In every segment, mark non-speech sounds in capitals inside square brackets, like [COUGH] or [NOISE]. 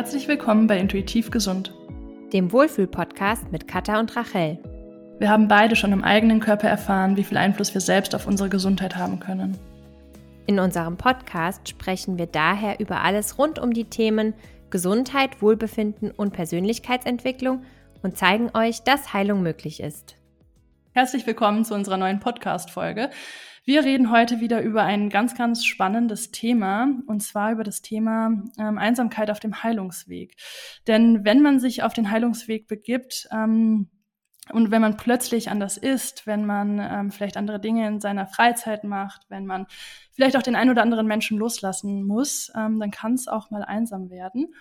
Herzlich willkommen bei Intuitiv Gesund, dem Wohlfühl-Podcast mit Katha und Rachel. Wir haben beide schon im eigenen Körper erfahren, wie viel Einfluss wir selbst auf unsere Gesundheit haben können. In unserem Podcast sprechen wir daher über alles rund um die Themen Gesundheit, Wohlbefinden und Persönlichkeitsentwicklung und zeigen euch, dass Heilung möglich ist. Herzlich willkommen zu unserer neuen Podcast-Folge. Wir reden heute wieder über ein ganz, ganz spannendes Thema, und zwar über das Thema ähm, Einsamkeit auf dem Heilungsweg. Denn wenn man sich auf den Heilungsweg begibt, ähm, und wenn man plötzlich anders ist, wenn man ähm, vielleicht andere Dinge in seiner Freizeit macht, wenn man vielleicht auch den einen oder anderen Menschen loslassen muss, ähm, dann kann es auch mal einsam werden.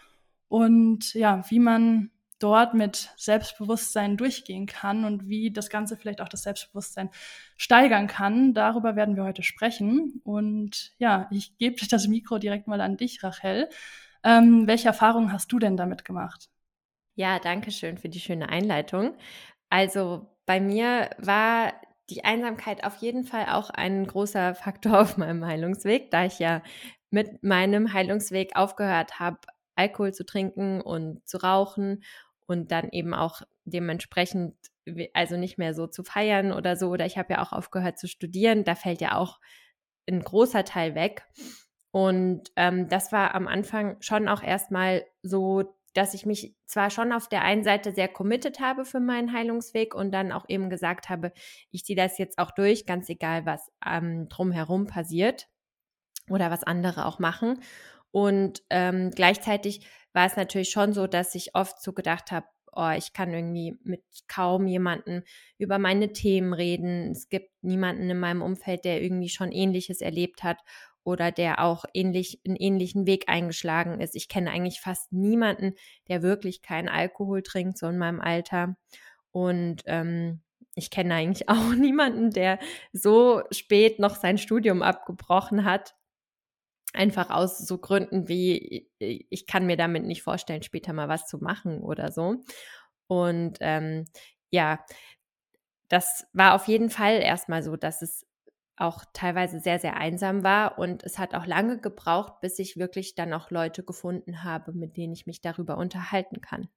Und ja, wie man dort mit Selbstbewusstsein durchgehen kann und wie das Ganze vielleicht auch das Selbstbewusstsein steigern kann. Darüber werden wir heute sprechen. Und ja, ich gebe das Mikro direkt mal an dich, Rachel. Ähm, welche Erfahrungen hast du denn damit gemacht? Ja, danke schön für die schöne Einleitung. Also bei mir war die Einsamkeit auf jeden Fall auch ein großer Faktor [LAUGHS] auf meinem Heilungsweg, da ich ja mit meinem Heilungsweg aufgehört habe, Alkohol zu trinken und zu rauchen und dann eben auch dementsprechend, also nicht mehr so zu feiern oder so. Oder ich habe ja auch aufgehört zu studieren. Da fällt ja auch ein großer Teil weg. Und ähm, das war am Anfang schon auch erstmal so, dass ich mich zwar schon auf der einen Seite sehr committed habe für meinen Heilungsweg und dann auch eben gesagt habe, ich ziehe das jetzt auch durch, ganz egal, was ähm, drumherum passiert oder was andere auch machen. Und ähm, gleichzeitig war es natürlich schon so, dass ich oft so gedacht habe, oh, ich kann irgendwie mit kaum jemanden über meine Themen reden. Es gibt niemanden in meinem Umfeld, der irgendwie schon ähnliches erlebt hat oder der auch ähnlich einen ähnlichen Weg eingeschlagen ist. Ich kenne eigentlich fast niemanden, der wirklich keinen Alkohol trinkt, so in meinem Alter. Und ähm, ich kenne eigentlich [LAUGHS] auch niemanden, der so spät noch sein Studium abgebrochen hat Einfach aus so Gründen wie, ich kann mir damit nicht vorstellen, später mal was zu machen oder so. Und ähm, ja, das war auf jeden Fall erstmal so, dass es auch teilweise sehr, sehr einsam war. Und es hat auch lange gebraucht, bis ich wirklich dann auch Leute gefunden habe, mit denen ich mich darüber unterhalten kann.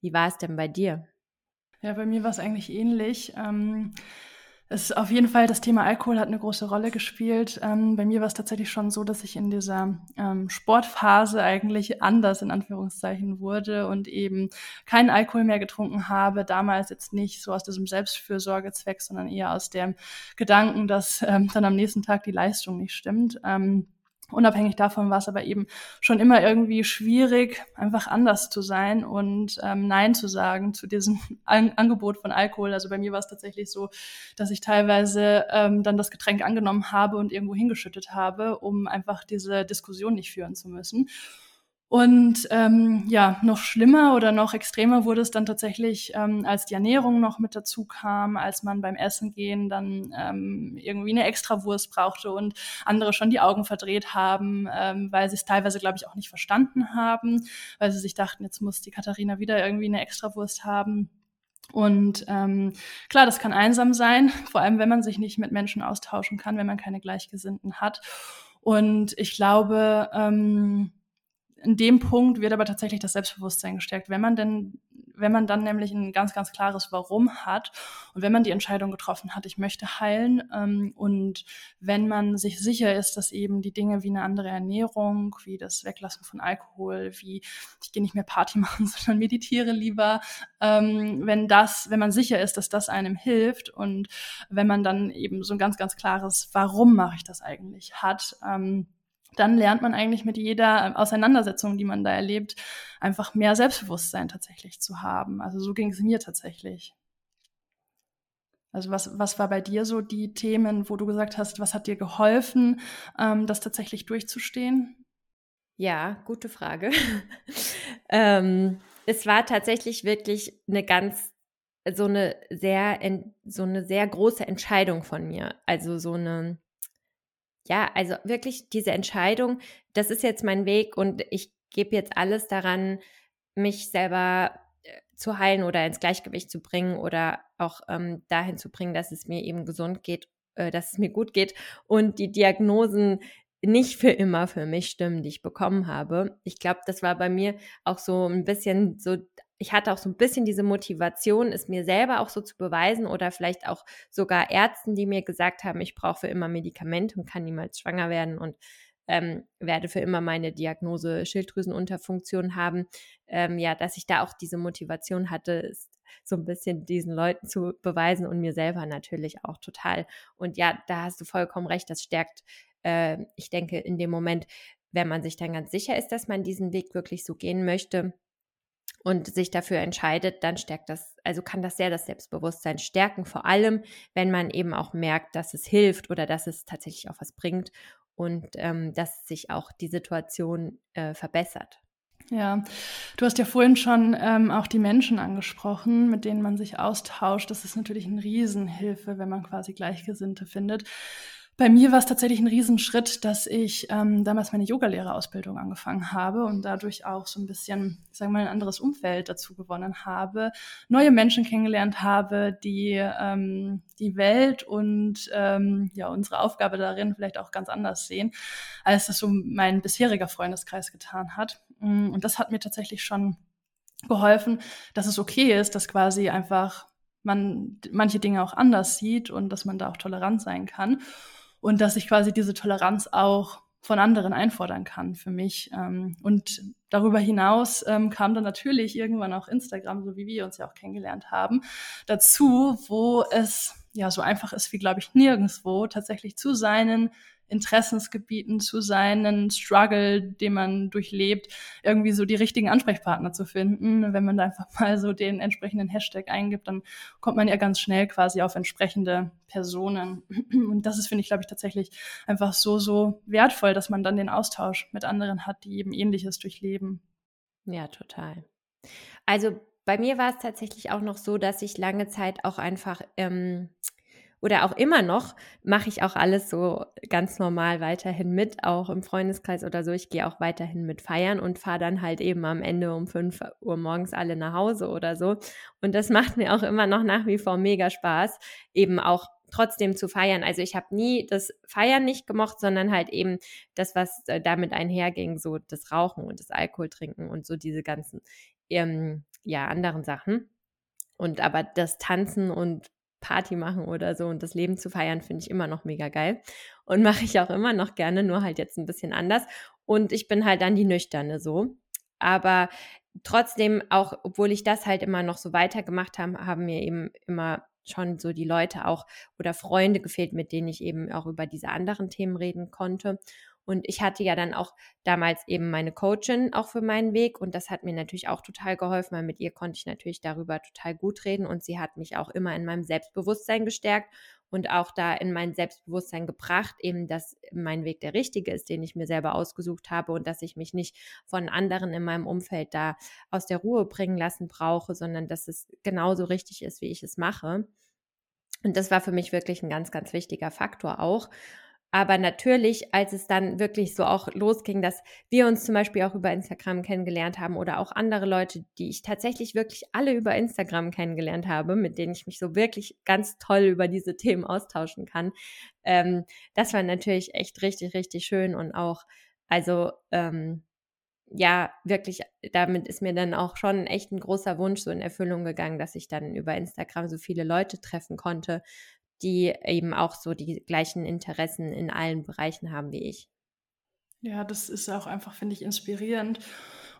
Wie war es denn bei dir? Ja, bei mir war es eigentlich ähnlich. Ähm es ist auf jeden Fall, das Thema Alkohol hat eine große Rolle gespielt. Ähm, bei mir war es tatsächlich schon so, dass ich in dieser ähm, Sportphase eigentlich anders in Anführungszeichen wurde und eben keinen Alkohol mehr getrunken habe. Damals jetzt nicht so aus diesem Selbstfürsorgezweck, sondern eher aus dem Gedanken, dass ähm, dann am nächsten Tag die Leistung nicht stimmt. Ähm, Unabhängig davon war es aber eben schon immer irgendwie schwierig, einfach anders zu sein und ähm, Nein zu sagen zu diesem [LAUGHS] An Angebot von Alkohol. Also bei mir war es tatsächlich so, dass ich teilweise ähm, dann das Getränk angenommen habe und irgendwo hingeschüttet habe, um einfach diese Diskussion nicht führen zu müssen. Und ähm, ja, noch schlimmer oder noch extremer wurde es dann tatsächlich, ähm, als die Ernährung noch mit dazu kam, als man beim Essen gehen dann ähm, irgendwie eine Extrawurst brauchte und andere schon die Augen verdreht haben, ähm, weil sie es teilweise, glaube ich, auch nicht verstanden haben, weil sie sich dachten, jetzt muss die Katharina wieder irgendwie eine Extrawurst haben. Und ähm, klar, das kann einsam sein, [LAUGHS] vor allem wenn man sich nicht mit Menschen austauschen kann, wenn man keine Gleichgesinnten hat. Und ich glaube, ähm, in dem Punkt wird aber tatsächlich das Selbstbewusstsein gestärkt, wenn man denn, wenn man dann nämlich ein ganz, ganz klares Warum hat und wenn man die Entscheidung getroffen hat, ich möchte heilen ähm, und wenn man sich sicher ist, dass eben die Dinge wie eine andere Ernährung, wie das Weglassen von Alkohol, wie ich gehe nicht mehr Party [LAUGHS] machen, sondern meditiere lieber, ähm, wenn das, wenn man sicher ist, dass das einem hilft und wenn man dann eben so ein ganz, ganz klares Warum mache ich das eigentlich hat, ähm, dann lernt man eigentlich mit jeder Auseinandersetzung, die man da erlebt, einfach mehr Selbstbewusstsein tatsächlich zu haben. Also so ging es mir tatsächlich. Also was, was war bei dir so die Themen, wo du gesagt hast, was hat dir geholfen, ähm, das tatsächlich durchzustehen? Ja, gute Frage. [LAUGHS] ähm, es war tatsächlich wirklich eine ganz, so eine sehr, so eine sehr große Entscheidung von mir. Also so eine, ja, also wirklich diese Entscheidung, das ist jetzt mein Weg und ich gebe jetzt alles daran, mich selber äh, zu heilen oder ins Gleichgewicht zu bringen oder auch ähm, dahin zu bringen, dass es mir eben gesund geht, äh, dass es mir gut geht. Und die Diagnosen, nicht für immer für mich stimmen, die ich bekommen habe. Ich glaube, das war bei mir auch so ein bisschen so, ich hatte auch so ein bisschen diese Motivation, es mir selber auch so zu beweisen oder vielleicht auch sogar Ärzten, die mir gesagt haben, ich brauche für immer Medikamente und kann niemals schwanger werden und ähm, werde für immer meine Diagnose Schilddrüsenunterfunktion haben. Ähm, ja, dass ich da auch diese Motivation hatte, so ein bisschen diesen Leuten zu beweisen und mir selber natürlich auch total. Und ja, da hast du vollkommen recht, das stärkt äh, ich denke, in dem Moment, wenn man sich dann ganz sicher ist, dass man diesen Weg wirklich so gehen möchte und sich dafür entscheidet, dann stärkt das, also kann das sehr das Selbstbewusstsein stärken, vor allem, wenn man eben auch merkt, dass es hilft oder dass es tatsächlich auch was bringt und ähm, dass sich auch die Situation äh, verbessert. Ja, du hast ja vorhin schon ähm, auch die Menschen angesprochen, mit denen man sich austauscht. Das ist natürlich eine Riesenhilfe, wenn man quasi Gleichgesinnte findet. Bei mir war es tatsächlich ein Riesenschritt, dass ich ähm, damals meine Yogalehrerausbildung angefangen habe und dadurch auch so ein bisschen, sagen wir mal, ein anderes Umfeld dazu gewonnen habe, neue Menschen kennengelernt habe, die ähm, die Welt und ähm, ja unsere Aufgabe darin vielleicht auch ganz anders sehen, als das so mein bisheriger Freundeskreis getan hat. Mm, und das hat mir tatsächlich schon geholfen, dass es okay ist, dass quasi einfach man manche Dinge auch anders sieht und dass man da auch tolerant sein kann und dass ich quasi diese Toleranz auch von anderen einfordern kann für mich. Ähm, und darüber hinaus ähm, kam dann natürlich irgendwann auch Instagram, so wie wir uns ja auch kennengelernt haben, dazu, wo es ja so einfach ist wie, glaube ich, nirgendswo tatsächlich zu seinen Interessensgebieten, zu seinen Struggle, den man durchlebt, irgendwie so die richtigen Ansprechpartner zu finden. Wenn man da einfach [LAUGHS] mal so den entsprechenden Hashtag eingibt, dann kommt man ja ganz schnell quasi auf entsprechende Personen. [CLEARS THROAT] Und das ist, finde ich, glaube ich, tatsächlich einfach so, so wertvoll, dass man dann den Austausch mit anderen hat, die eben ähnliches durchleben. Ja, total. Also bei mir war es tatsächlich auch noch so, dass ich lange Zeit auch einfach ähm, oder auch immer noch mache ich auch alles so ganz normal weiterhin mit, auch im Freundeskreis oder so. Ich gehe auch weiterhin mit feiern und fahre dann halt eben am Ende um 5 Uhr morgens alle nach Hause oder so. Und das macht mir auch immer noch nach wie vor mega Spaß, eben auch trotzdem zu feiern. Also ich habe nie das Feiern nicht gemocht, sondern halt eben das, was äh, damit einherging, so das Rauchen und das Alkohol trinken und so diese ganzen ähm, ja anderen Sachen. Und aber das Tanzen und Party machen oder so und das Leben zu feiern, finde ich immer noch mega geil. Und [LAUGHS] mache ich auch immer noch gerne, nur halt jetzt ein bisschen anders. Und ich bin halt dann die Nüchterne so. Aber trotzdem, auch obwohl ich das halt immer noch so weitergemacht habe, haben mir eben immer schon so die Leute auch oder Freunde gefehlt, mit denen ich eben auch über diese anderen Themen reden konnte. Und ich hatte ja dann auch damals eben meine Coachin auch für meinen Weg und das hat mir natürlich auch total geholfen, weil mit ihr konnte ich natürlich darüber total gut reden und sie hat mich auch immer in meinem Selbstbewusstsein gestärkt und auch da in mein Selbstbewusstsein gebracht, eben, dass mein Weg der richtige ist, den ich mir selber ausgesucht habe und dass ich mich nicht von anderen in meinem Umfeld da aus der Ruhe bringen lassen brauche, sondern dass es genauso richtig ist, wie ich es mache. Und das war für mich wirklich ein ganz, ganz wichtiger Faktor auch. Aber natürlich, als es dann wirklich so auch losging, dass wir uns zum Beispiel auch über Instagram kennengelernt haben oder auch andere Leute, die ich tatsächlich wirklich alle über Instagram kennengelernt habe, mit denen ich mich so wirklich ganz toll über diese Themen austauschen kann, ähm, das war natürlich echt richtig, richtig schön und auch, also, ähm, ja, wirklich, damit ist mir dann auch schon echt ein großer Wunsch so in Erfüllung gegangen, dass ich dann über Instagram so viele Leute treffen konnte, die eben auch so die gleichen Interessen in allen Bereichen haben wie ich. Ja, das ist auch einfach, finde ich, inspirierend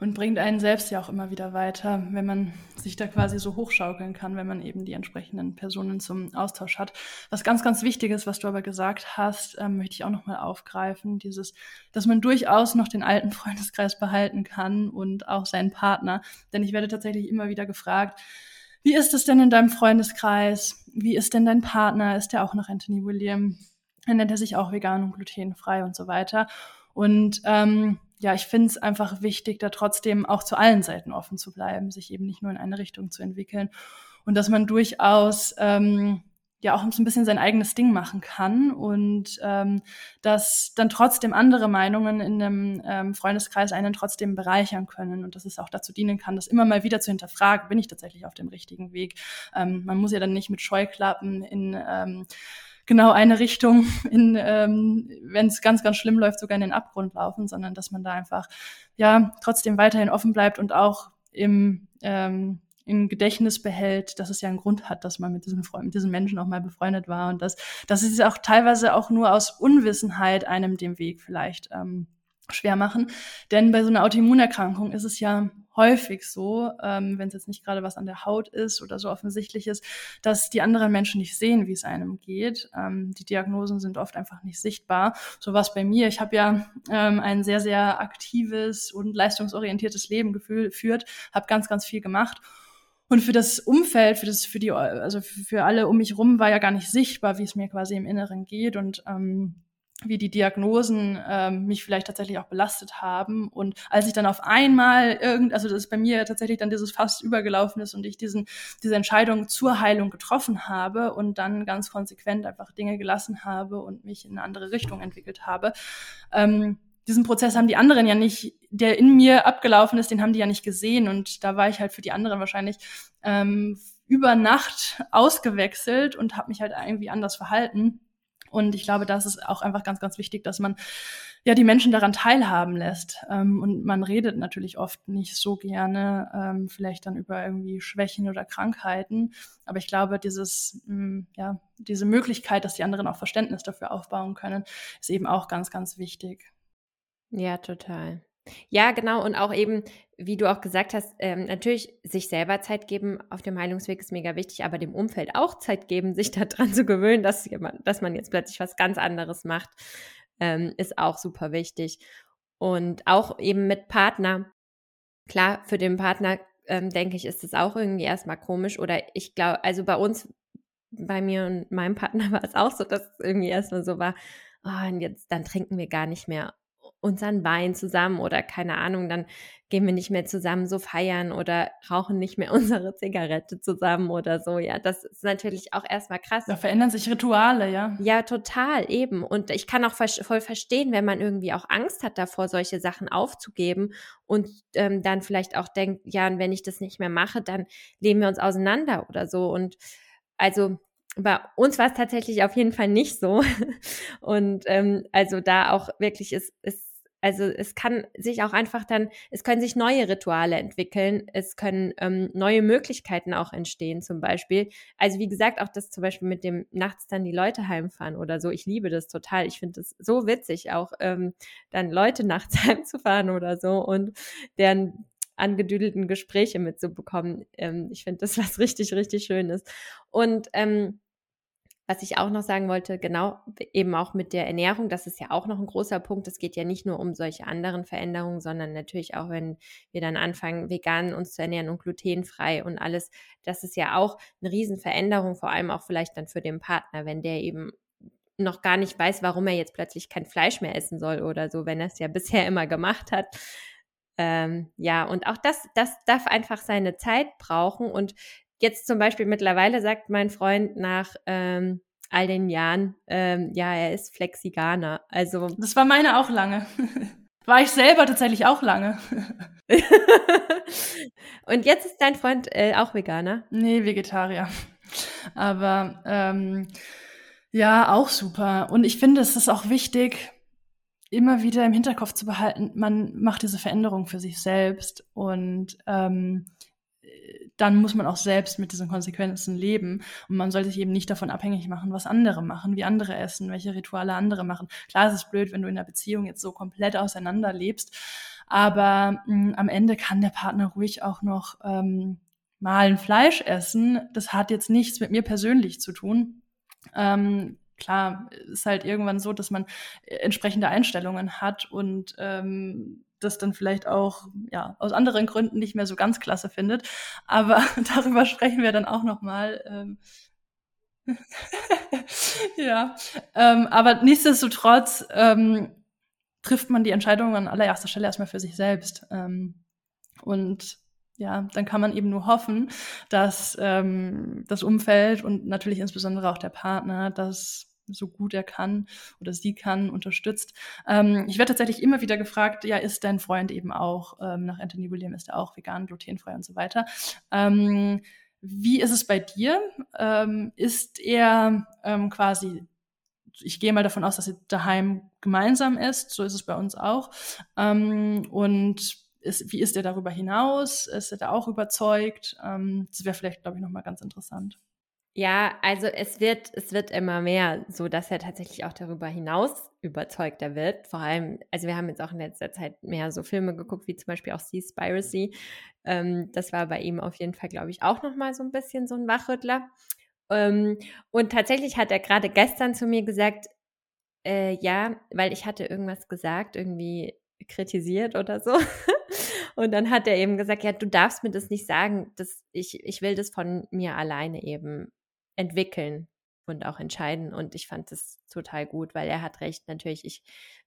und bringt einen selbst ja auch immer wieder weiter, wenn man sich da quasi so hochschaukeln kann, wenn man eben die entsprechenden Personen zum Austausch hat. Was ganz, ganz wichtig ist, was du aber gesagt hast, ähm, möchte ich auch nochmal aufgreifen, dieses, dass man durchaus noch den alten Freundeskreis behalten kann und auch seinen Partner. Denn ich werde tatsächlich immer wieder gefragt, wie ist es denn in deinem Freundeskreis? Wie ist denn dein Partner? Ist der auch noch Anthony William? Nennt er sich auch vegan und glutenfrei und so weiter. Und ähm, ja, ich finde es einfach wichtig, da trotzdem auch zu allen Seiten offen zu bleiben, sich eben nicht nur in eine Richtung zu entwickeln. Und dass man durchaus ähm, ja auch so ein bisschen sein eigenes Ding machen kann und ähm, dass dann trotzdem andere Meinungen in einem ähm, Freundeskreis einen trotzdem bereichern können und dass es auch dazu dienen kann, das immer mal wieder zu hinterfragen, bin ich tatsächlich auf dem richtigen Weg. Ähm, man muss ja dann nicht mit Scheuklappen in ähm, genau eine Richtung, [LAUGHS] in, ähm, wenn es ganz, ganz schlimm läuft, sogar in den Abgrund laufen, sondern dass man da einfach ja trotzdem weiterhin offen bleibt und auch im ähm, im Gedächtnis behält, dass es ja einen Grund hat, dass man mit diesen Freunden, mit diesen Menschen auch mal befreundet war und dass, dass es auch teilweise auch nur aus Unwissenheit einem den Weg vielleicht ähm, schwer machen. Denn bei so einer Autoimmunerkrankung ist es ja häufig so, ähm, wenn es jetzt nicht gerade was an der Haut ist oder so offensichtlich ist, dass die anderen Menschen nicht sehen, wie es einem geht. Ähm, die Diagnosen sind oft einfach nicht sichtbar. So was bei mir. Ich habe ja ähm, ein sehr, sehr aktives und leistungsorientiertes Leben geführt, habe ganz, ganz viel gemacht und für das Umfeld, für das, für die, also für alle um mich rum war ja gar nicht sichtbar, wie es mir quasi im Inneren geht und ähm, wie die Diagnosen ähm, mich vielleicht tatsächlich auch belastet haben. Und als ich dann auf einmal irgend, also das bei mir tatsächlich dann dieses Fass übergelaufen ist und ich diesen, diese Entscheidung zur Heilung getroffen habe und dann ganz konsequent einfach Dinge gelassen habe und mich in eine andere Richtung entwickelt habe, ähm, diesen Prozess haben die anderen ja nicht, der in mir abgelaufen ist, den haben die ja nicht gesehen. Und da war ich halt für die anderen wahrscheinlich ähm, über Nacht ausgewechselt und habe mich halt irgendwie anders verhalten. Und ich glaube, das ist auch einfach ganz, ganz wichtig, dass man ja die Menschen daran teilhaben lässt. Ähm, und man redet natürlich oft nicht so gerne, ähm, vielleicht dann über irgendwie Schwächen oder Krankheiten. Aber ich glaube, dieses, mh, mm, ja, diese Möglichkeit, dass die anderen auch Verständnis dafür aufbauen können, ist eben auch ganz, ganz wichtig. Ja, total. Ja, genau. Und auch eben, wie du auch gesagt hast, ähm, natürlich sich selber Zeit geben auf dem Heilungsweg ist mega wichtig, aber dem Umfeld auch Zeit geben, sich daran [LAUGHS] zu gewöhnen, dass, jemand, dass man jetzt plötzlich was ganz anderes macht, ähm, ist auch super wichtig. Und auch eben mit Partner. Klar, für den Partner, ähm, denke ich, ist es auch irgendwie erstmal komisch. Oder ich glaube, also bei uns, bei mir und meinem Partner [LAUGHS] war es auch so, dass es irgendwie erstmal so war, oh, und jetzt, dann trinken wir gar nicht mehr unseren Wein zusammen oder keine Ahnung, dann gehen wir nicht mehr zusammen so feiern oder rauchen nicht mehr [LAUGHS] unsere Zigarette zusammen oder so. Ja, das ist natürlich auch erstmal krass. Da verändern sich Rituale, ja. Ja, total, eben. Und ich kann auch voll verstehen, wenn man irgendwie auch Angst hat davor, solche Sachen aufzugeben und ähm, dann vielleicht auch denkt, ja, und wenn ich das nicht mehr mache, dann leben wir uns auseinander oder so. Und also bei uns war es tatsächlich auf jeden Fall nicht so. [LAUGHS] Und ähm, also da auch wirklich ist, ist also es kann sich auch einfach dann, es können sich neue Rituale entwickeln, es können ähm, neue Möglichkeiten auch entstehen zum Beispiel. Also wie gesagt, auch das zum Beispiel mit dem nachts dann die Leute heimfahren oder so. Ich liebe das total. Ich finde es so witzig, auch ähm, dann Leute [LAUGHS] nachts heimzufahren oder so und deren angedüdelten Gespräche mitzubekommen. Ähm, ich finde das was [LAUGHS] richtig, richtig Schönes. Und ähm, was ich auch noch sagen wollte, genau, eben auch mit der Ernährung, das ist ja auch noch ein großer Punkt. Es geht ja nicht nur um solche anderen Veränderungen, sondern natürlich auch, wenn wir dann anfangen, vegan uns zu ernähren und glutenfrei und alles. Das ist ja auch eine Riesenveränderung, vor allem auch vielleicht dann für den Partner, wenn der eben noch gar nicht weiß, warum er jetzt plötzlich kein Fleisch mehr essen soll oder so, wenn er es ja [LAUGHS] bisher immer gemacht hat. Ähm, ja, und auch das, das darf einfach seine Zeit brauchen und Jetzt zum Beispiel mittlerweile sagt mein Freund nach ähm, all den Jahren, ähm, ja, er ist Flexiganer. Also [LAUGHS] das war meine auch lange. [LAUGHS] War ich selber tatsächlich auch lange. [LAUGHS] Und jetzt ist dein Freund äh, auch Veganer? Nee, Vegetarier. Aber ähm, ja, auch super. Und ich finde, es ist auch wichtig, immer wieder im Hinterkopf zu behalten, man macht diese Veränderung für sich selbst. Und ähm, dann muss man auch selbst mit diesen Konsequenzen leben. Und man sollte sich eben nicht davon abhängig machen, was andere machen, wie andere essen, welche Rituale andere machen. Klar, es ist blöd, wenn du in einer Beziehung jetzt so komplett auseinander lebst. Aber mh, hm, am Ende kann der Partner ruhig auch noch ähm, mal ein Fleisch essen. Das hat jetzt nichts mit mir persönlich zu tun. Ähm, klar, ist halt irgendwann so, dass man äh, entsprechende Einstellungen hat und ähm, das dann vielleicht auch ja aus anderen Gründen nicht mehr so ganz klasse findet. Aber [LAUGHS] darüber sprechen wir dann auch noch mal. Ähm [LAUGHS] ja, ähm, aber nichtsdestotrotz ähm, trifft man die Entscheidung an allererster Stelle erstmal für sich selbst. Ähm, und ja, dann kann man eben nur hoffen, dass ähm, das Umfeld und natürlich insbesondere auch der Partner das so gut er kann oder sie kann, unterstützt. Ähm, ich werde tatsächlich immer wieder gefragt, ja, ist dein Freund eben auch, ähm, nach Anthony William ist er auch vegan, glutenfrei und so weiter. Ähm, wie ist es bei dir? Ähm, ist er ähm, quasi ich gehe mal davon aus, dass sie daheim gemeinsam ist. So ist es bei uns auch. Ähm, und ist, wie ist er darüber hinaus? Ist er da auch überzeugt? Das wäre vielleicht, glaube ich, nochmal ganz interessant. Ja, also es wird, es wird immer mehr, so dass er tatsächlich auch darüber hinaus überzeugter wird. Vor allem, also wir haben jetzt auch in letzter Zeit mehr so Filme geguckt, wie zum Beispiel auch Seaspiracy. Ähm, das war bei ihm auf jeden Fall, glaube ich, auch nochmal so ein bisschen so ein Wachrüttler. Ähm, und tatsächlich hat er gerade gestern zu mir gesagt, äh, ja, weil ich hatte irgendwas gesagt, irgendwie kritisiert oder so. [LAUGHS] Und dann hat er eben gesagt, ja, du darfst mir das nicht sagen, dass ich, ich will das von mir alleine eben entwickeln und auch entscheiden. Und ich fand das total gut, weil er hat recht. Natürlich, ich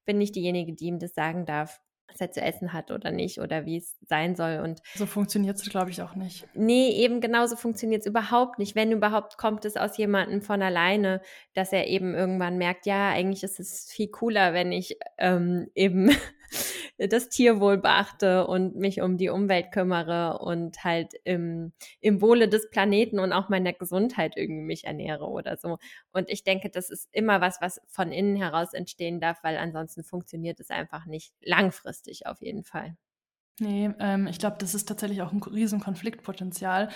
bin nicht diejenige, die ihm das sagen darf, was er zu essen hat oder nicht oder wie es sein soll. Und so funktioniert es, glaube ich, auch nicht. Nee, eben genauso funktioniert es überhaupt nicht. Wenn überhaupt kommt es aus jemandem von alleine, dass er eben irgendwann merkt, ja, eigentlich ist es viel cooler, wenn ich ähm, eben das Tierwohl beachte und mich um die Umwelt kümmere und halt im, im Wohle des Planeten und auch meiner Gesundheit irgendwie mich ernähre oder so. Und ich denke, das ist immer was, was von innen heraus entstehen darf, weil ansonsten funktioniert es einfach nicht langfristig auf jeden Fall. Nee, ähm, ich glaube, das ist tatsächlich auch ein riesen Konfliktpotenzial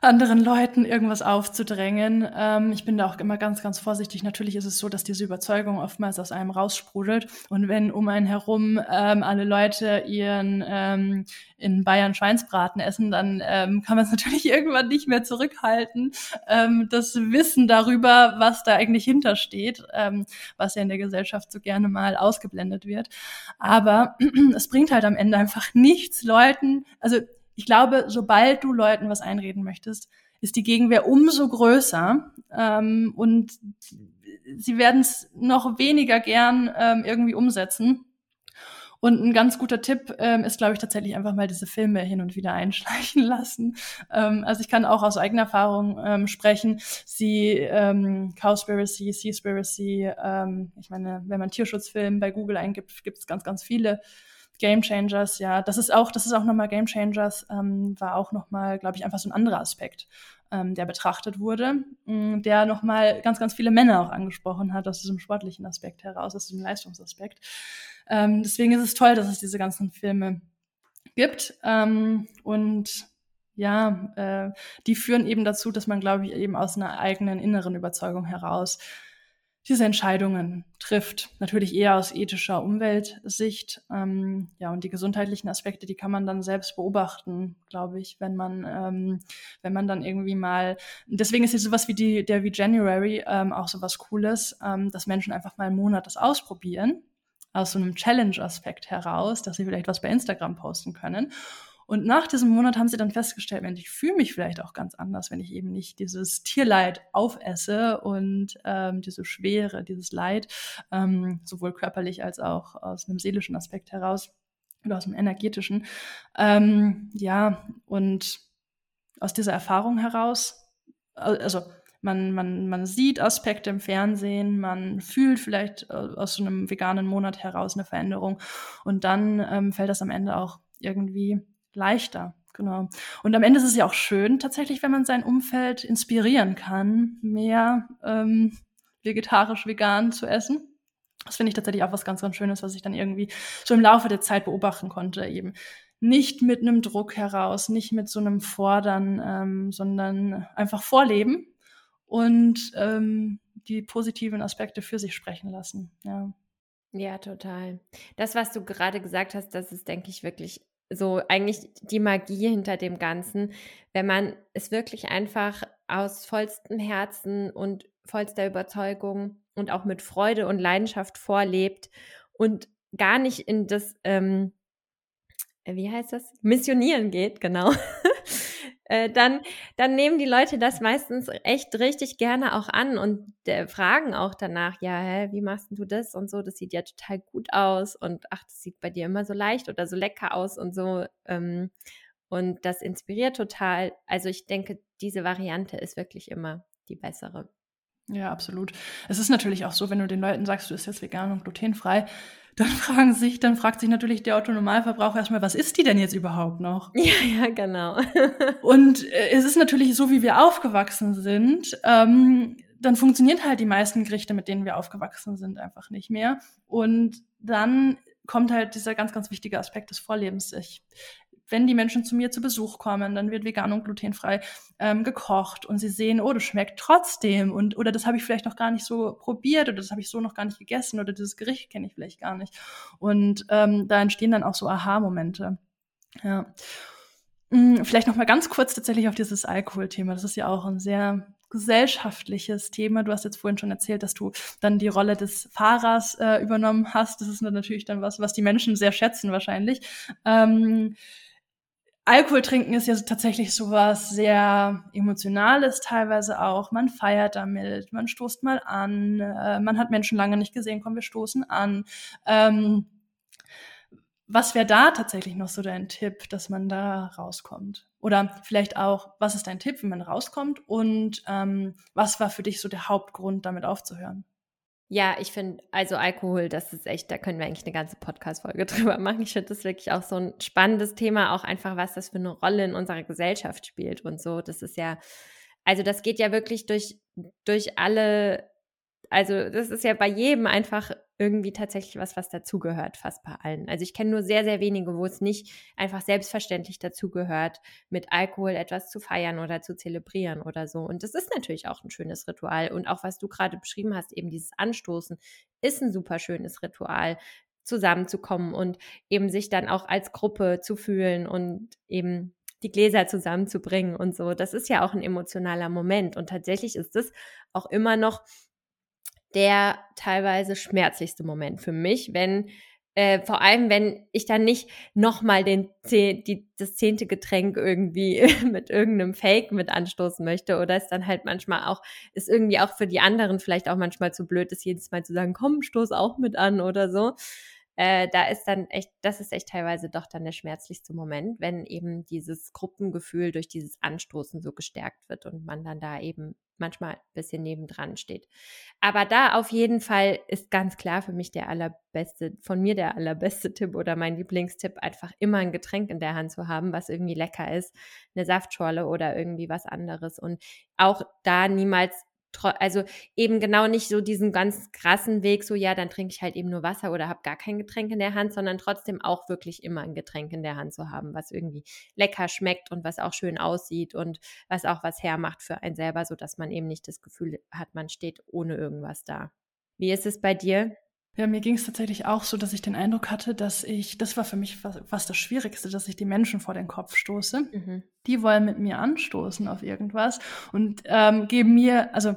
anderen Leuten irgendwas aufzudrängen. Ähm, ich bin da auch immer ganz, ganz vorsichtig. Natürlich ist es so, dass diese Überzeugung oftmals aus einem raussprudelt. Und wenn um einen herum ähm, alle Leute ihren ähm, in Bayern Schweinsbraten essen, dann ähm, kann man es [LAUGHS] natürlich irgendwann nicht mehr zurückhalten. Ähm, das Wissen darüber, was da eigentlich hintersteht, ähm, was ja in der Gesellschaft so gerne mal ausgeblendet wird. Aber [CLEARS THROAT] es bringt halt am Ende einfach nichts Leuten, also ich glaube, sobald du Leuten was einreden möchtest, ist die Gegenwehr umso größer ähm, und sie werden es noch weniger gern ähm, irgendwie umsetzen. Und ein ganz guter Tipp ähm, ist, glaube ich, tatsächlich einfach mal diese Filme hin und wieder einschleichen [LAUGHS] lassen. Ähm, also ich kann auch aus eigener Erfahrung ähm, sprechen. Sie, ähm, Cowspiracy, Seaspiracy, ähm, ich meine, wenn man Tierschutzfilm bei Google eingibt, gibt es ganz, ganz viele. Game Changers, ja, das ist auch, das ist auch nochmal Game Changers, ähm, war auch nochmal, glaube ich, einfach so ein anderer Aspekt, ähm, der betrachtet wurde, mh, mm, der nochmal ganz, ganz viele Männer auch angesprochen hat, aus diesem sportlichen Aspekt heraus, aus diesem Leistungsaspekt. Ähm, deswegen ist es toll, dass es diese ganzen Filme gibt. Ähm, und ja, äh, die führen eben dazu, dass man, glaube ich, eben aus einer eigenen inneren Überzeugung heraus diese Entscheidungen trifft. Natürlich eher aus ethischer Umweltsicht. Ähm, ja, und die gesundheitlichen Aspekte, die kann man dann selbst beobachten, glaube ich, wenn man, ähm, wenn man dann irgendwie mal. Deswegen ist jetzt sowas wie die, der wie January ähm, auch sowas Cooles, ähm, dass Menschen einfach mal einen Monat das ausprobieren, aus so einem Challenge-Aspekt heraus, dass sie vielleicht was bei Instagram posten können und nach diesem Monat haben sie dann festgestellt, Mensch, ich fühle mich vielleicht auch ganz anders, wenn ich eben nicht dieses Tierleid aufesse und ähm, diese Schwere, dieses Leid, ähm, sowohl körperlich als auch aus einem seelischen Aspekt heraus oder aus dem energetischen. Ähm, ja, und aus dieser Erfahrung heraus, also man, man, man sieht Aspekte im Fernsehen, man fühlt vielleicht äh, aus so einem veganen Monat heraus eine Veränderung und dann ähm, fällt das am Ende auch irgendwie leichter. Genau. Und am Ende ist es ja auch schön, tatsächlich, wenn man sein Umfeld inspirieren kann, mehr ähm, vegetarisch, vegan zu essen. Das finde ich tatsächlich auch was ganz, ganz Schönes, was ich dann irgendwie so im Laufe der Zeit beobachten konnte. Eben nicht mit einem Druck heraus, nicht mit so einem Fordern, ähm, sondern einfach vorleben und ähm, die positiven Aspekte für sich sprechen lassen. Ja. Ja, total. Das, was du gerade gesagt hast, das ist, denke ich, wirklich so eigentlich die Magie hinter dem Ganzen, wenn man es wirklich einfach aus vollstem Herzen und vollster Überzeugung und auch mit Freude und Leidenschaft vorlebt und gar nicht in das, ähm, wie heißt das, Missionieren geht, genau. [LAUGHS] Äh, dann, dann nehmen die Leute das meistens echt richtig gerne auch an und äh, fragen auch danach, ja, hä, wie machst du das und so, das sieht ja total gut aus und ach, das sieht bei dir immer so leicht oder so lecker aus und so. Ähm, und das inspiriert total. Also ich denke, diese Variante ist wirklich immer die bessere. Ja, absolut. Es ist natürlich auch so, wenn du den Leuten sagst, du bist jetzt vegan und glutenfrei, dann [LAUGHS] fragen sich, dann fragt sich natürlich der Autonormalverbraucher erstmal, was ist die denn jetzt überhaupt noch? [LAUGHS] Ja, ja, genau. [LAUGHS] und äh, es ist natürlich so, wie wir aufgewachsen sind. Ähm, dann funktioniert halt die meisten Gerichte, mit denen wir aufgewachsen sind, einfach nicht mehr. Und dann kommt halt dieser ganz, ganz wichtige Aspekt des Vorlebens. Ich, wenn die Menschen zu mir zu Besuch kommen, dann wird vegan und glutenfrei ähm, gekocht und sie sehen, oh, das schmeckt trotzdem und oder das habe ich vielleicht noch gar nicht so probiert oder das habe ich so noch gar nicht gegessen oder dieses Gericht kenne ich vielleicht gar nicht. Und ähm, da entstehen dann auch so Aha-Momente. Ja. Hm, vielleicht noch mal ganz kurz tatsächlich auf dieses Alkoholthema. Das ist ja auch ein sehr gesellschaftliches Thema. Du hast jetzt vorhin schon erzählt, dass du dann die Rolle des Fahrers äh, übernommen hast. Das ist natürlich dann was, was die Menschen sehr schätzen wahrscheinlich. Ähm, Alkohol trinken ist ja tatsächlich sowas sehr Emotionales teilweise auch. Man feiert damit, man stoßt mal an, äh, man hat Menschen lange nicht gesehen, komm, wir stoßen an. Ähm, was wäre da tatsächlich noch so dein Tipp, dass man da rauskommt? Oder vielleicht auch, was ist dein Tipp, wie man rauskommt? Und ähm, was war für dich so der Hauptgrund, damit aufzuhören? Ja, ich finde, also Alkohol, das ist echt, da können wir eigentlich eine ganze Podcast-Folge [LAUGHS] drüber machen. Ich finde das wirklich auch so ein spannendes Thema, auch einfach, was das für eine Rolle in unserer Gesellschaft spielt und so. Das ist ja, also das geht ja wirklich durch, durch alle also das ist ja bei jedem einfach irgendwie tatsächlich was, was dazugehört, fast bei allen. Also ich kenne nur sehr, sehr wenige, wo es nicht einfach selbstverständlich dazugehört, mit Alkohol etwas zu feiern oder zu zelebrieren oder so. Und das ist natürlich auch ein schönes Ritual. Und auch was du gerade beschrieben hast, eben dieses Anstoßen, ist ein super schönes Ritual, zusammenzukommen und eben sich dann auch als Gruppe zu fühlen und eben die Gläser zusammenzubringen und so. Das ist ja auch ein emotionaler Moment. Und tatsächlich ist das auch immer noch der teilweise schmerzlichste Moment für mich, wenn äh, vor allem, wenn ich dann nicht nochmal den die, das zehnte Getränk irgendwie [LAUGHS] mit irgendeinem Fake mit anstoßen möchte oder es dann halt manchmal auch, ist irgendwie auch für die anderen vielleicht auch manchmal zu blöd ist, jedes Mal zu sagen, komm, stoß auch mit an oder so. Äh, da ist dann echt, das ist echt teilweise doch dann der schmerzlichste Moment, wenn eben dieses Gruppengefühl durch dieses Anstoßen so gestärkt wird und man dann da eben manchmal ein bisschen nebendran steht. Aber da auf jeden Fall ist ganz klar für mich der allerbeste, von mir der allerbeste Tipp oder mein Lieblingstipp, einfach immer ein Getränk in der Hand zu haben, was irgendwie lecker ist, eine Saftschorle oder irgendwie was anderes und auch da niemals also eben genau nicht so diesen ganz krassen Weg, so ja, dann trinke ich halt eben nur Wasser oder habe gar kein Getränk in der Hand, sondern trotzdem auch wirklich immer ein Getränk in der Hand zu haben, was irgendwie lecker schmeckt und was auch schön aussieht und was auch was hermacht für einen selber, sodass man eben nicht das Gefühl hat, man steht ohne irgendwas da. Wie ist es bei dir? Ja, mir ging es tatsächlich auch so, dass ich den Eindruck hatte, dass ich, das war für mich fast, fast das Schwierigste, dass ich die Menschen vor den Kopf stoße. Mhm. Die wollen mit mir anstoßen auf irgendwas und ähm, geben mir, also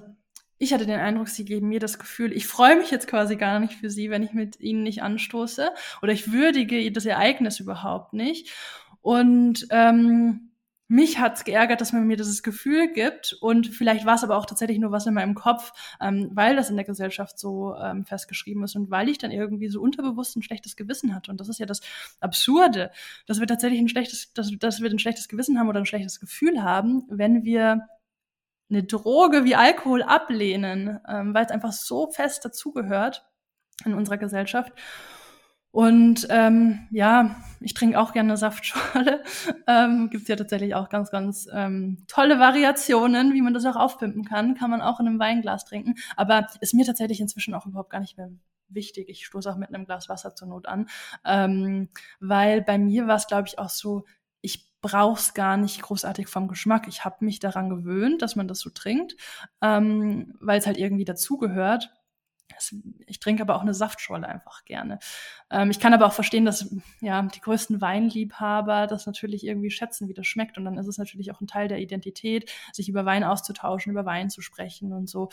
ich hatte den Eindruck, sie geben mir das Gefühl, ich freue mich jetzt quasi gar nicht für sie, wenn ich mit ihnen nicht anstoße oder ich würdige das Ereignis überhaupt nicht. Und ähm, mich hat's geärgert, dass man mir dieses Gefühl gibt und vielleicht war es aber auch tatsächlich nur was in meinem Kopf, ähm, weil das in der Gesellschaft so ähm, festgeschrieben ist und weil ich dann irgendwie so unterbewusst ein schlechtes Gewissen hatte und das ist ja das Absurde, dass wir tatsächlich ein schlechtes, dass, dass wir ein schlechtes Gewissen haben oder ein schlechtes Gefühl haben, wenn wir eine Droge wie Alkohol ablehnen, ähm, weil es einfach so fest dazugehört in unserer Gesellschaft. Und ähm, ja, ich trinke auch gerne Saftschorle. [LAUGHS] Ähm, Gibt ja tatsächlich auch ganz, ganz ähm, tolle Variationen, wie man das auch aufpimpen kann. Kann man auch in einem Weinglas trinken. Aber ist mir tatsächlich inzwischen auch überhaupt gar nicht mehr wichtig. Ich stoße auch mit einem Glas Wasser zur Not an. Ähm, weil bei mir war es, glaube ich, auch so, ich brauch's gar nicht großartig vom Geschmack. Ich habe mich daran gewöhnt, dass man das so trinkt, ähm, weil es halt irgendwie dazugehört. Ich trinke aber auch eine Saftschorle einfach gerne. Ähm, ich kann aber auch verstehen, dass ja die größten Weinliebhaber das natürlich irgendwie schätzen, wie das schmeckt. Und dann ist es natürlich auch ein Teil der Identität, sich über Wein auszutauschen, über Wein zu sprechen und so.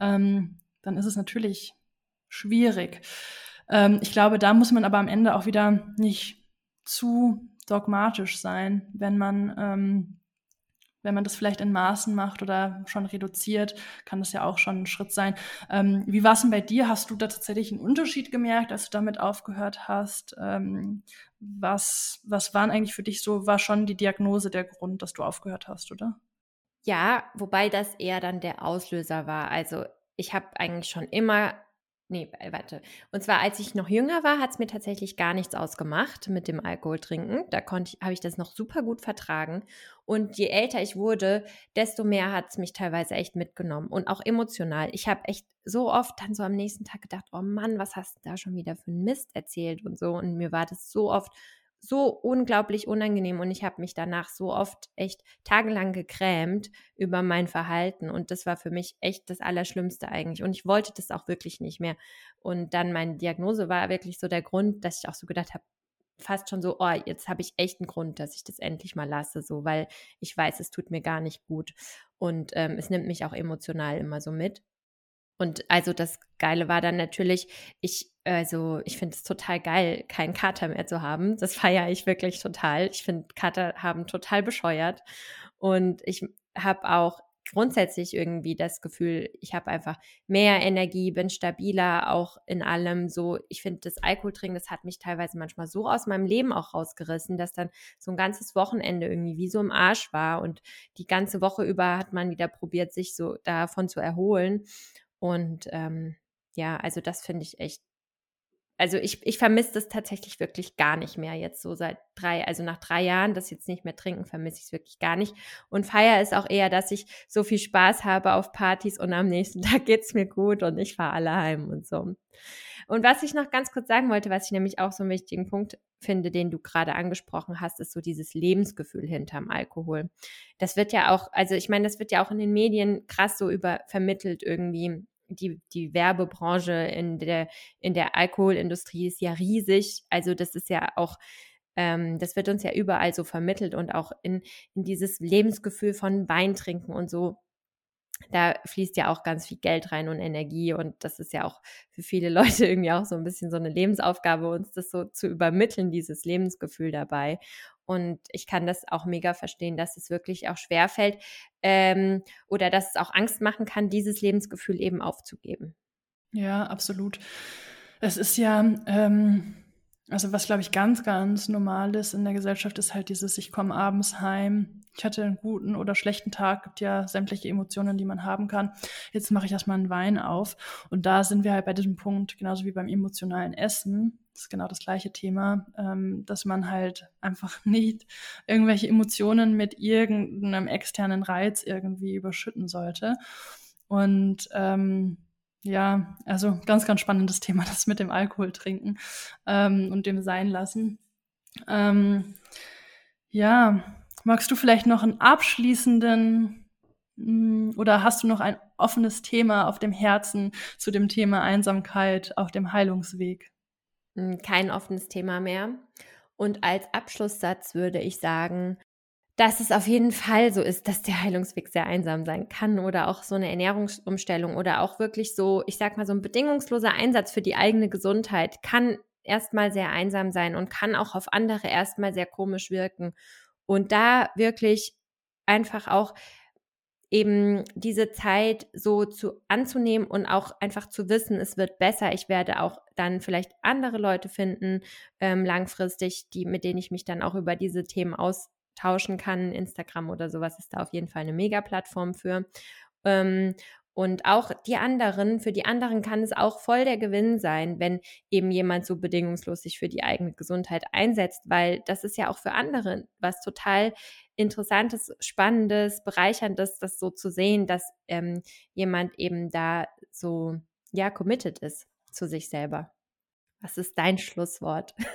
Ähm, dann ist es natürlich schwierig. Ähm, ich glaube, da muss man aber am Ende auch wieder nicht zu dogmatisch sein, wenn man ähm, wenn man das vielleicht in Maßen macht oder schon reduziert, kann das ja auch schon ein Schritt sein. Ähm, wie war es denn bei dir? Hast du da tatsächlich einen Unterschied gemerkt, als du damit aufgehört hast? Ähm, was, was waren eigentlich für dich so, war schon die Diagnose der Grund, dass du aufgehört hast, oder? Ja, wobei das eher dann der Auslöser war. Also ich habe eigentlich schon immer nee, äh, warte. Und zwar, als ich noch jünger war, hat es mir tatsächlich gar nichts ausgemacht mit dem Alkohol trinken. Da konnte habe ich das noch super gut vertragen. Und je älter ich wurde, desto mehr hat es mich teilweise echt mitgenommen und auch emotional. Ich habe echt so oft dann so am nächsten Tag gedacht, oh Mann, was hast du da schon wieder für einen Mist erzählt und so. Und mir war das so oft so unglaublich unangenehm und ich habe mich danach so oft echt tagelang gekrämt über mein Verhalten und das war für mich echt das Allerschlimmste eigentlich und ich wollte das auch wirklich nicht mehr. Und dann meine Diagnose war wirklich so der Grund, dass ich auch so gedacht habe, fast schon so, oh, jetzt habe ich echt einen Grund, dass ich das endlich mal lasse, so, weil ich weiß, es tut mir gar nicht gut und ähm, es nimmt mich auch emotional immer so mit. Und also das Geile war dann natürlich, ich, also ich finde es total geil, keinen Kater mehr zu haben. Das [LAUGHS] feiere ich wirklich total. Ich finde Kater haben total bescheuert. Und ich habe auch grundsätzlich irgendwie das Gefühl, ich habe einfach mehr Energie, bin stabiler auch in allem. So, ich finde, das Alkoholtrinken, das hat mich teilweise manchmal so aus meinem Leben auch rausgerissen, dass dann so ein ganzes Wochenende irgendwie wie so im Arsch war und die ganze Woche über hat man wieder probiert, sich so davon zu erholen. Und ähm, ja, also das finde ich echt. Also ich, ich vermisse das tatsächlich wirklich gar nicht mehr jetzt so seit drei, also nach drei Jahren, das jetzt nicht mehr trinken, vermisse ich es wirklich gar nicht. Und Feier ist auch eher, dass ich so viel Spaß habe auf Partys und am nächsten [LAUGHS] Tag geht es mir gut und ich fahre alle heim und so. Und was ich noch ganz kurz sagen wollte, was ich nämlich auch so einen wichtigen Punkt finde, den du gerade angesprochen hast, ist so dieses Lebensgefühl hinterm Alkohol. Das wird ja auch, also ich meine, das wird ja auch in den Medien krass so über vermittelt irgendwie die, die Werbebranche in der, in der Alkoholindustrie ist ja riesig. Also das ist ja auch, ähm, das wird uns ja überall so vermittelt und auch in, in dieses Lebensgefühl von Wein trinken und so da fließt ja auch ganz viel Geld rein und Energie und das ist ja auch für viele [LAUGHS] Leute irgendwie auch so ein bisschen so eine Lebensaufgabe, uns das so zu übermitteln, dieses Lebensgefühl dabei. Und ich kann das auch mega verstehen, dass es wirklich auch schwerfällt ähm, oder dass es auch Angst machen kann, dieses Lebensgefühl eben aufzugeben. Ja, absolut. Es ist ja, ähm, also was glaube ich ganz, ganz normal ist in der Gesellschaft, ist halt dieses, ich komme abends heim, ich hatte einen guten oder schlechten Tag, gibt ja sämtliche Emotionen, die man haben kann. Jetzt mache ich erstmal einen Wein auf. Und da sind wir halt bei diesem Punkt, genauso wie beim emotionalen Essen, das ist genau das gleiche Thema, ähm, dass man halt einfach [LAUGHS] nicht irgendwelche Emotionen mit irgendeinem externen Reiz irgendwie überschütten sollte. Und ähm, ja, also ganz, ganz spannendes [LAUGHS] Thema, das mit dem Alkohol trinken ähm, und dem Sein lassen. Ähm, ja, magst du vielleicht noch einen abschließenden hm, oder hast du noch ein offenes Thema auf dem Herzen zu dem Thema Einsamkeit auf dem Heilungsweg? Hm, kein offenes Thema mehr. Und als Abschlusssatz würde ich sagen, dass es auf jeden Fall so ist, dass der Heilungsweg sehr einsam sein kann oder auch so eine Ernährungsumstellung oder auch wirklich so, ich sag mal, so ein bedingungsloser Einsatz für die eigene Gesundheit kann erstmal sehr einsam sein und kann auch auf andere erstmal sehr komisch wirken. Und da wirklich einfach auch eben diese Zeit so zu anzunehmen und auch einfach zu wissen, es wird besser. Ich werde auch dann vielleicht andere Leute finden, ähm, langfristig, die, mit denen ich mich dann auch über diese Themen austauschen kann. Instagram oder sowas ist da auf jeden Fall eine Mega-Plattform für. Ähm, und auch die anderen, für die anderen kann es auch voll der Gewinn sein, wenn eben jemand so bedingungslos sich für die eigene Gesundheit einsetzt, weil das ist ja auch für andere was total Interessantes, Spannendes, Bereicherndes, das so zu sehen, dass ähm, jemand eben da so, ja, committed ist zu sich selber. Was ist dein Schlusswort? [LAUGHS]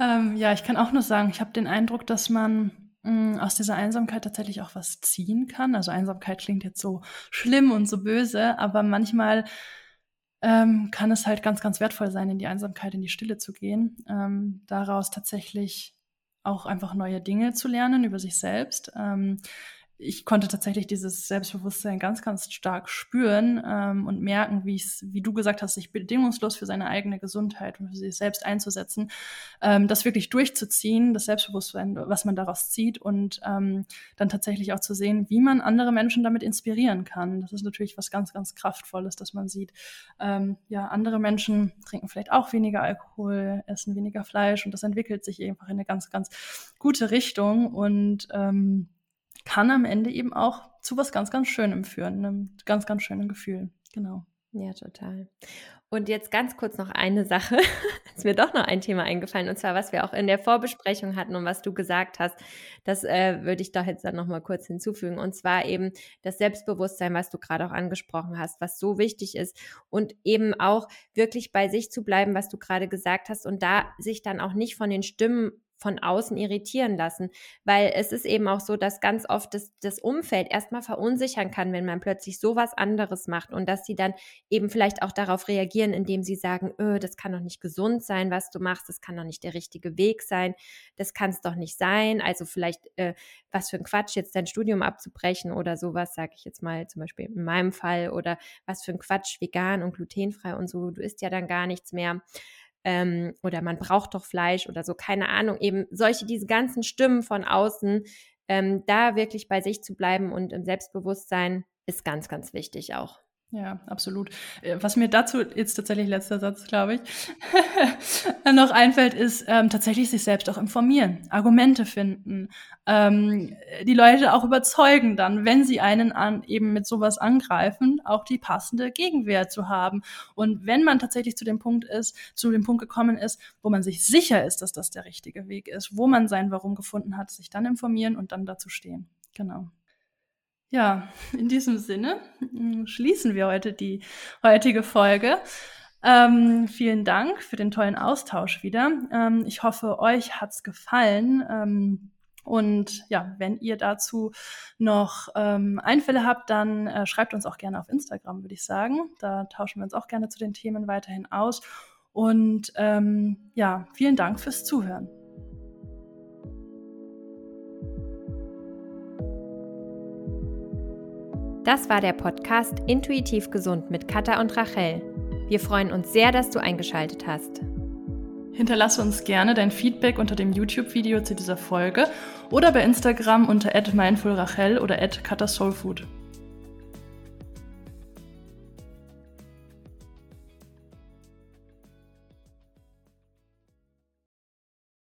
ähm, ja, ich kann auch nur sagen, ich habe den Eindruck, dass man aus dieser Einsamkeit tatsächlich auch was ziehen kann. Also Einsamkeit klingt jetzt so schlimm und so böse, aber manchmal ähm, kann es halt ganz, ganz wertvoll sein, in die Einsamkeit, in die Stille zu gehen, ähm, daraus tatsächlich auch einfach neue Dinge zu lernen über sich selbst. Ähm, ich konnte tatsächlich dieses Selbstbewusstsein ganz, ganz stark spüren ähm, und merken, wie es, wie du gesagt hast, sich bedingungslos für seine eigene Gesundheit und für sich selbst einzusetzen, ähm, das wirklich durchzuziehen, das Selbstbewusstsein, was man daraus zieht und ähm, dann tatsächlich auch zu sehen, wie man andere Menschen damit inspirieren kann. Das ist natürlich was ganz, ganz kraftvolles, dass man sieht, ähm, ja, andere Menschen trinken vielleicht auch weniger Alkohol, essen weniger Fleisch und das entwickelt sich einfach in eine ganz, ganz gute Richtung und ähm, kann am Ende eben auch zu was ganz, ganz Schönem führen, einem ganz, ganz schönen Gefühl. Genau. Ja, total. Und jetzt ganz kurz noch eine Sache. [LAUGHS] ist mir doch noch ein Thema eingefallen, und zwar, was wir auch in der Vorbesprechung hatten und was du gesagt hast. Das äh, würde ich doch jetzt dann nochmal kurz hinzufügen. Und zwar eben das Selbstbewusstsein, was du gerade auch angesprochen hast, was so wichtig ist. Und eben auch wirklich bei sich zu bleiben, was du gerade gesagt hast. Und da sich dann auch nicht von den Stimmen von außen irritieren lassen. Weil es ist eben auch so, dass ganz oft das, das Umfeld erstmal verunsichern kann, wenn man plötzlich sowas anderes macht und dass sie dann eben vielleicht auch darauf reagieren, indem sie sagen, öh, das kann doch nicht gesund sein, was du machst, das kann doch nicht der richtige Weg sein, das kann es doch nicht sein. Also vielleicht, äh, was für ein Quatsch, jetzt dein Studium abzubrechen oder sowas, sage ich jetzt mal zum Beispiel in meinem Fall, oder was für ein Quatsch, vegan und glutenfrei und so, du isst ja dann gar nichts mehr ähm, oder man braucht doch Fleisch oder so, keine Ahnung, eben solche, diese ganzen Stimmen von außen, ähm, da wirklich bei sich zu bleiben und im Selbstbewusstsein ist ganz, ganz wichtig auch. Ja, absolut. Äh, was mir dazu jetzt tatsächlich letzter Satz, glaube ich, [LAUGHS] noch einfällt, ist ähm, tatsächlich sich selbst auch informieren, Argumente finden, ähm, die Leute auch überzeugen dann, wenn sie einen an, eben mit sowas angreifen, auch die passende Gegenwehr zu haben. Und wenn man tatsächlich zu dem Punkt ist, zu dem Punkt gekommen ist, wo man sich sicher ist, dass das der richtige Weg ist, wo man sein Warum gefunden hat, sich dann informieren und dann dazu stehen. Genau. Ja, in diesem Sinne hm, schließen wir heute die heutige Folge. Ähm, vielen Dank für den tollen Austausch wieder. Ähm, ich hoffe, euch hat's gefallen. Ähm, und ja, wenn ihr dazu noch ähm, Einfälle habt, dann äh, schreibt uns auch gerne auf Instagram, würde ich sagen. Da tauschen wir uns auch gerne zu den Themen weiterhin aus. Und ähm, ja, vielen Dank fürs Zuhören. Das war der Podcast Intuitiv Gesund mit Katha und Rachel. Wir freuen uns sehr, dass du eingeschaltet hast. Hinterlasse uns gerne dein Feedback unter dem YouTube-Video zu dieser Folge oder bei Instagram unter @mindfulrachel oder @katasoulfood.